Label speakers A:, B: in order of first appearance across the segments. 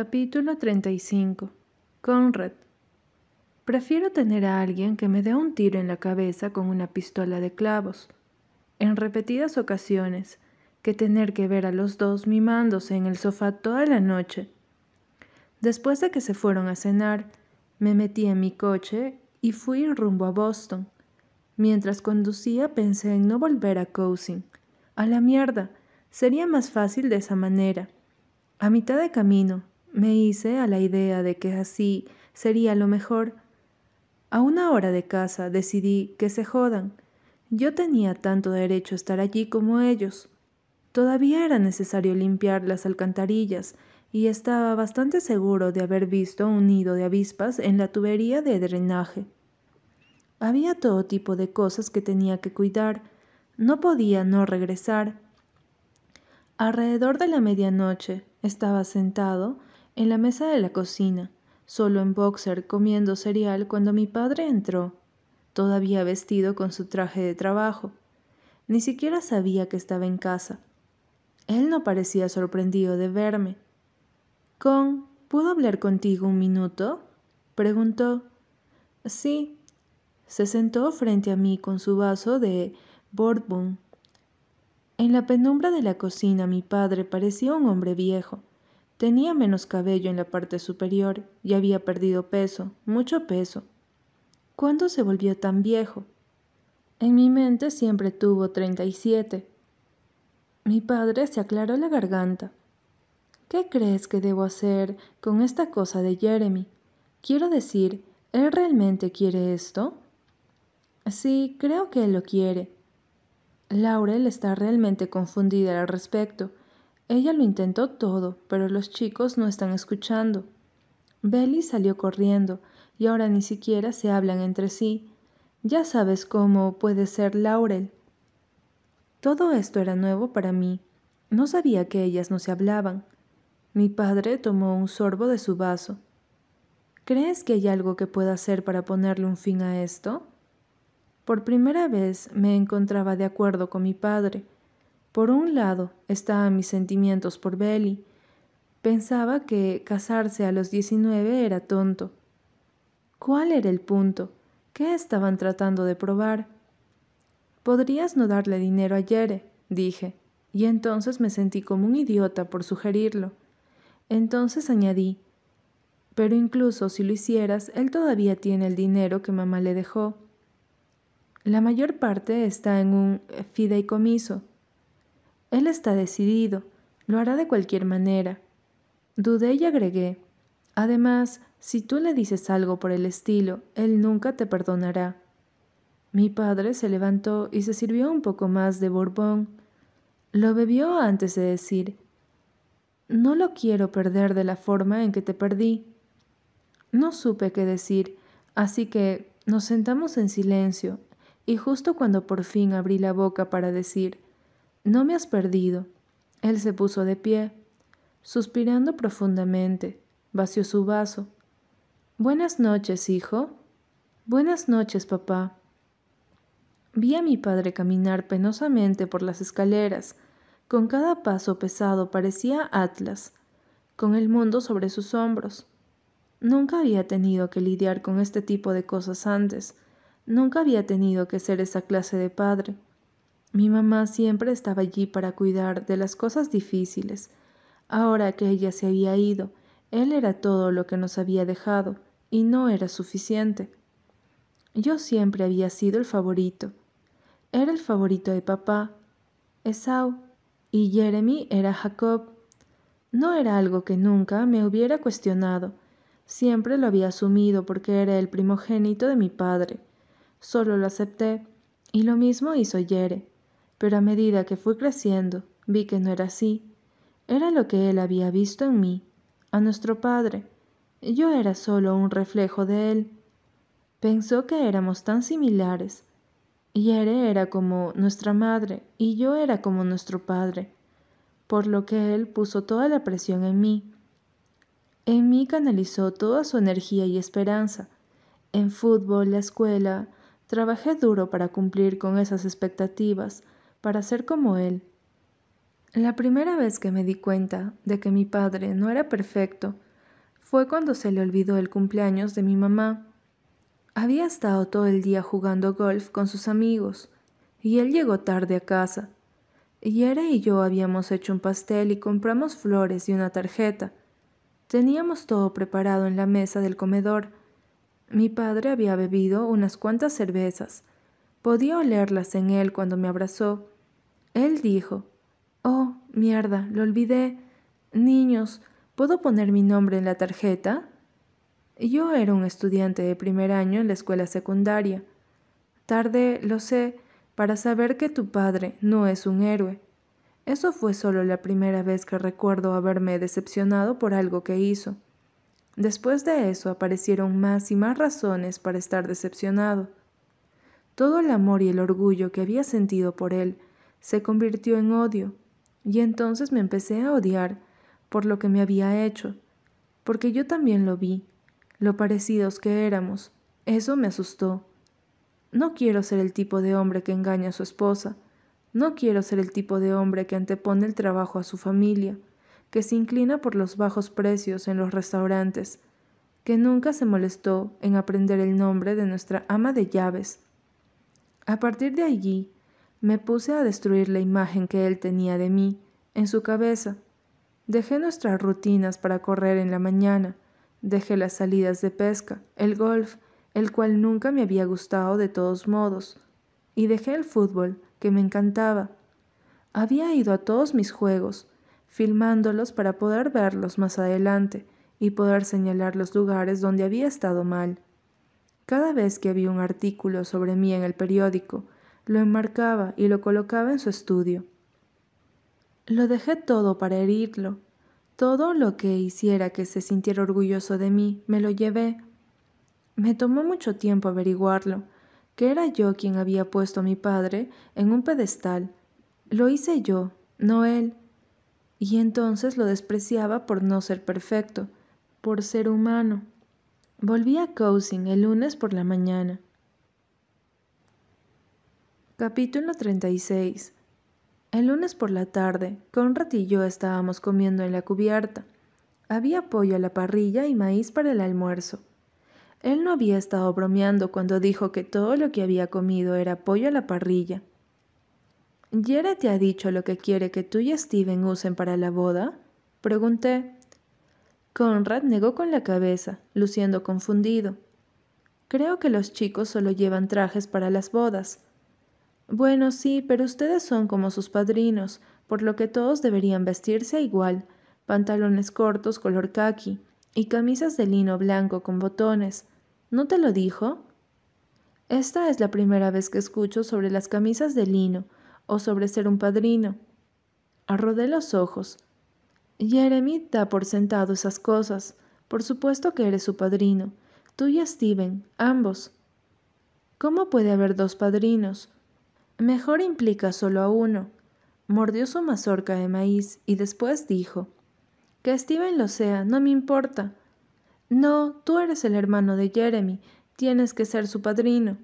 A: Capítulo 35 Conrad Prefiero tener a alguien que me dé un tiro en la cabeza con una pistola de clavos, en repetidas ocasiones, que tener que ver a los dos mimándose en el sofá toda la noche. Después de que se fueron a cenar, me metí en mi coche y fui rumbo a Boston. Mientras conducía pensé en no volver a Cousin. A la mierda, sería más fácil de esa manera. A mitad de camino, me hice a la idea de que así sería lo mejor. A una hora de casa decidí que se jodan. Yo tenía tanto derecho a estar allí como ellos. Todavía era necesario limpiar las alcantarillas y estaba bastante seguro de haber visto un nido de avispas en la tubería de drenaje. Había todo tipo de cosas que tenía que cuidar. No podía no regresar. Alrededor de la medianoche estaba sentado en la mesa de la cocina solo en boxer comiendo cereal cuando mi padre entró, todavía vestido con su traje de trabajo. Ni siquiera sabía que estaba en casa. Él no parecía sorprendido de verme. Con, ¿puedo hablar contigo un minuto? preguntó. Sí. Se sentó frente a mí con su vaso de bourbon. En la penumbra de la cocina mi padre parecía un hombre viejo. Tenía menos cabello en la parte superior y había perdido peso, mucho peso. ¿Cuándo se volvió tan viejo? En mi mente siempre tuvo treinta y siete. Mi padre se aclaró la garganta. ¿Qué crees que debo hacer con esta cosa de Jeremy? Quiero decir, ¿él realmente quiere esto? Sí, creo que él lo quiere. Laurel está realmente confundida al respecto ella lo intentó todo, pero los chicos no están escuchando. Belly salió corriendo y ahora ni siquiera se hablan entre sí. Ya sabes cómo puede ser Laurel. Todo esto era nuevo para mí. No sabía que ellas no se hablaban. Mi padre tomó un sorbo de su vaso. ¿Crees que hay algo que pueda hacer para ponerle un fin a esto? Por primera vez me encontraba de acuerdo con mi padre por un lado estaban mis sentimientos por Belly. Pensaba que casarse a los 19 era tonto. ¿Cuál era el punto? ¿Qué estaban tratando de probar? Podrías no darle dinero a Yere, dije, y entonces me sentí como un idiota por sugerirlo. Entonces añadí, pero incluso si lo hicieras, él todavía tiene el dinero que mamá le dejó. La mayor parte está en un fideicomiso, él está decidido, lo hará de cualquier manera. Dudé y agregué. Además, si tú le dices algo por el estilo, él nunca te perdonará. Mi padre se levantó y se sirvió un poco más de Borbón. Lo bebió antes de decir, No lo quiero perder de la forma en que te perdí. No supe qué decir, así que nos sentamos en silencio, y justo cuando por fin abrí la boca para decir, no me has perdido. Él se puso de pie, suspirando profundamente, vació su vaso. Buenas noches, hijo. Buenas noches, papá. Vi a mi padre caminar penosamente por las escaleras. Con cada paso pesado parecía Atlas, con el mundo sobre sus hombros. Nunca había tenido que lidiar con este tipo de cosas antes. Nunca había tenido que ser esa clase de padre. Mi mamá siempre estaba allí para cuidar de las cosas difíciles. Ahora que ella se había ido, él era todo lo que nos había dejado, y no era suficiente. Yo siempre había sido el favorito. Era el favorito de papá, Esau, y Jeremy era Jacob. No era algo que nunca me hubiera cuestionado. Siempre lo había asumido porque era el primogénito de mi padre. Solo lo acepté, y lo mismo hizo Yere pero a medida que fui creciendo vi que no era así. Era lo que él había visto en mí, a nuestro padre. Yo era solo un reflejo de él. Pensó que éramos tan similares. Yere era como nuestra madre y yo era como nuestro padre, por lo que él puso toda la presión en mí. En mí canalizó toda su energía y esperanza. En fútbol, la escuela, trabajé duro para cumplir con esas expectativas, para ser como él. La primera vez que me di cuenta de que mi padre no era perfecto fue cuando se le olvidó el cumpleaños de mi mamá. Había estado todo el día jugando golf con sus amigos, y él llegó tarde a casa. Yere y yo habíamos hecho un pastel y compramos flores y una tarjeta. Teníamos todo preparado en la mesa del comedor. Mi padre había bebido unas cuantas cervezas. Podía olerlas en él cuando me abrazó. Él dijo, Oh, mierda, lo olvidé. Niños, ¿puedo poner mi nombre en la tarjeta? Yo era un estudiante de primer año en la escuela secundaria. Tarde, lo sé, para saber que tu padre no es un héroe. Eso fue solo la primera vez que recuerdo haberme decepcionado por algo que hizo. Después de eso aparecieron más y más razones para estar decepcionado. Todo el amor y el orgullo que había sentido por él se convirtió en odio, y entonces me empecé a odiar por lo que me había hecho, porque yo también lo vi, lo parecidos que éramos. Eso me asustó. No quiero ser el tipo de hombre que engaña a su esposa. No quiero ser el tipo de hombre que antepone el trabajo a su familia, que se inclina por los bajos precios en los restaurantes, que nunca se molestó en aprender el nombre de nuestra ama de llaves. A partir de allí, me puse a destruir la imagen que él tenía de mí en su cabeza. Dejé nuestras rutinas para correr en la mañana, dejé las salidas de pesca, el golf, el cual nunca me había gustado de todos modos, y dejé el fútbol, que me encantaba. Había ido a todos mis juegos, filmándolos para poder verlos más adelante y poder señalar los lugares donde había estado mal. Cada vez que había un artículo sobre mí en el periódico, lo enmarcaba y lo colocaba en su estudio. Lo dejé todo para herirlo. Todo lo que hiciera que se sintiera orgulloso de mí, me lo llevé. Me tomó mucho tiempo averiguarlo, que era yo quien había puesto a mi padre en un pedestal. Lo hice yo, no él. Y entonces lo despreciaba por no ser perfecto, por ser humano. Volví a Cousin el lunes por la mañana. Capítulo 36 El lunes por la tarde, Conrad y yo estábamos comiendo en la cubierta. Había pollo a la parrilla y maíz para el almuerzo. Él no había estado bromeando cuando dijo que todo lo que había comido era pollo a la parrilla. ¿Yere te ha dicho lo que quiere que tú y Steven usen para la boda? Pregunté. Conrad negó con la cabeza, luciendo confundido. Creo que los chicos solo llevan trajes para las bodas. Bueno, sí, pero ustedes son como sus padrinos, por lo que todos deberían vestirse igual, pantalones cortos color khaki, y camisas de lino blanco con botones. ¿No te lo dijo? Esta es la primera vez que escucho sobre las camisas de lino o sobre ser un padrino. Arrodé los ojos. Jeremy da por sentado esas cosas. Por supuesto que eres su padrino. Tú y Steven, ambos. ¿Cómo puede haber dos padrinos? Mejor implica solo a uno. Mordió su mazorca de maíz y después dijo que Steven lo sea, no me importa. No, tú eres el hermano de Jeremy, tienes que ser su padrino.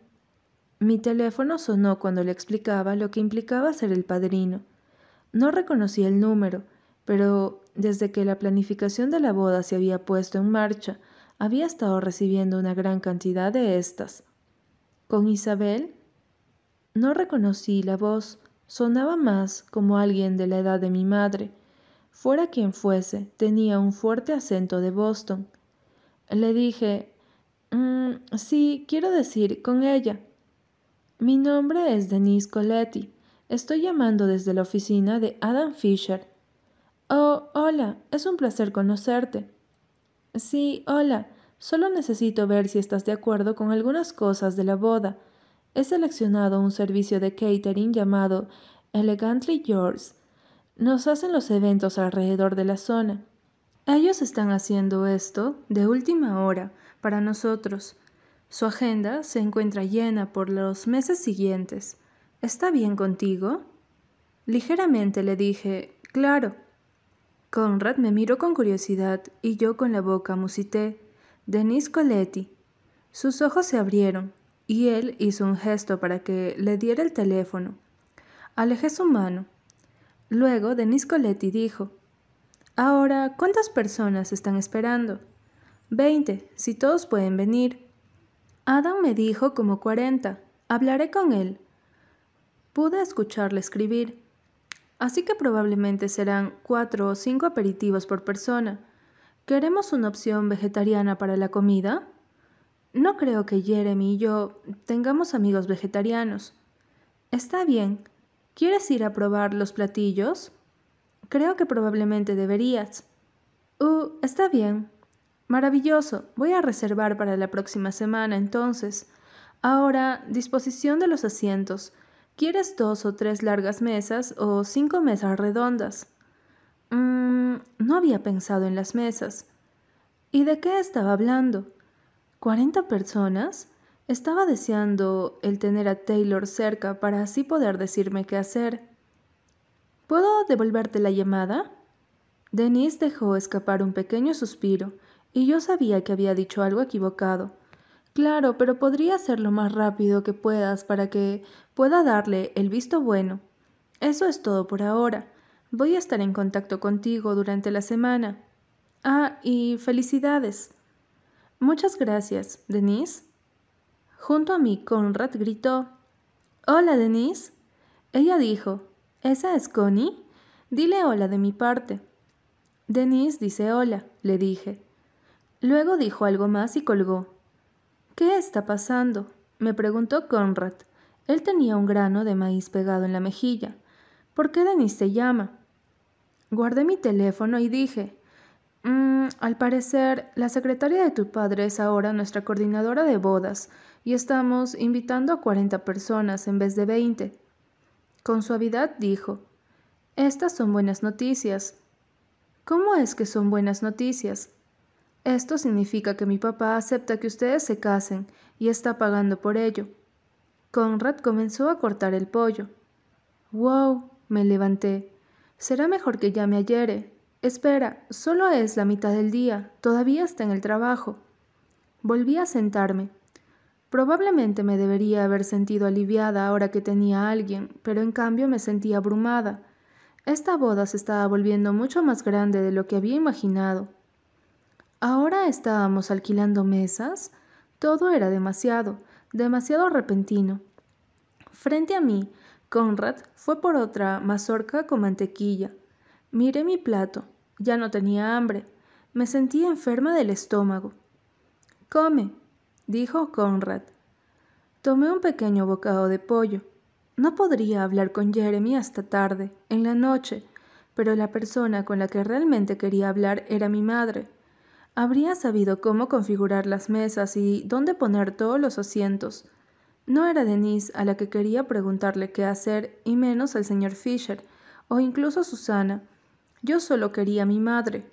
A: Mi teléfono sonó cuando le explicaba lo que implicaba ser el padrino. No reconocí el número, pero desde que la planificación de la boda se había puesto en marcha, había estado recibiendo una gran cantidad de estas. ¿Con Isabel? No reconocí la voz, sonaba más como alguien de la edad de mi madre, Fuera quien fuese, tenía un fuerte acento de Boston. Le dije, mm, sí, quiero decir, con ella. Mi nombre es Denise Coletti. Estoy llamando desde la oficina de Adam Fisher. Oh, hola, es un placer conocerte. Sí, hola. Solo necesito ver si estás de acuerdo con algunas cosas de la boda. He seleccionado un servicio de catering llamado Elegantly Yours nos hacen los eventos alrededor de la zona. Ellos están haciendo esto de última hora para nosotros. Su agenda se encuentra llena por los meses siguientes. ¿Está bien contigo? Ligeramente le dije, claro. Conrad me miró con curiosidad y yo con la boca musité. Denis Coletti. Sus ojos se abrieron y él hizo un gesto para que le diera el teléfono. Alejé su mano. Luego Denis Coletti dijo, Ahora, ¿cuántas personas están esperando? Veinte, si todos pueden venir. Adam me dijo como cuarenta. Hablaré con él. Pude escucharle escribir. Así que probablemente serán cuatro o cinco aperitivos por persona. ¿Queremos una opción vegetariana para la comida? No creo que Jeremy y yo tengamos amigos vegetarianos. Está bien. ¿Quieres ir a probar los platillos? Creo que probablemente deberías. Uh, está bien. Maravilloso. Voy a reservar para la próxima semana entonces. Ahora, disposición de los asientos. ¿Quieres dos o tres largas mesas o cinco mesas redondas? Mm, no había pensado en las mesas. ¿Y de qué estaba hablando? ¿Cuarenta personas? Estaba deseando el tener a Taylor cerca para así poder decirme qué hacer. ¿Puedo devolverte la llamada? Denise dejó escapar un pequeño suspiro, y yo sabía que había dicho algo equivocado. Claro, pero podría hacerlo más rápido que puedas para que pueda darle el visto bueno. Eso es todo por ahora. Voy a estar en contacto contigo durante la semana. Ah, y felicidades. Muchas gracias, Denise. Junto a mí, Conrad gritó. Hola, Denise. Ella dijo, ¿Esa es Connie? Dile hola de mi parte. Denise dice hola, le dije. Luego dijo algo más y colgó. ¿Qué está pasando? me preguntó Conrad. Él tenía un grano de maíz pegado en la mejilla. ¿Por qué Denise te llama? Guardé mi teléfono y dije, mm, al parecer, la secretaria de tu padre es ahora nuestra coordinadora de bodas y estamos invitando a 40 personas en vez de 20. Con suavidad dijo, Estas son buenas noticias. ¿Cómo es que son buenas noticias? Esto significa que mi papá acepta que ustedes se casen y está pagando por ello. Conrad comenzó a cortar el pollo. Wow, me levanté. Será mejor que llame ayer. Espera, solo es la mitad del día, todavía está en el trabajo. Volví a sentarme. Probablemente me debería haber sentido aliviada ahora que tenía a alguien, pero en cambio me sentía abrumada. Esta boda se estaba volviendo mucho más grande de lo que había imaginado. Ahora estábamos alquilando mesas. Todo era demasiado, demasiado repentino. Frente a mí, Conrad fue por otra mazorca con mantequilla. Miré mi plato. Ya no tenía hambre. Me sentía enferma del estómago. Come, dijo Conrad. Tomé un pequeño bocado de pollo. No podría hablar con Jeremy hasta tarde, en la noche, pero la persona con la que realmente quería hablar era mi madre. Habría sabido cómo configurar las mesas y dónde poner todos los asientos. No era Denise a la que quería preguntarle qué hacer, y menos al señor Fisher, o incluso Susana. Yo solo quería a mi madre.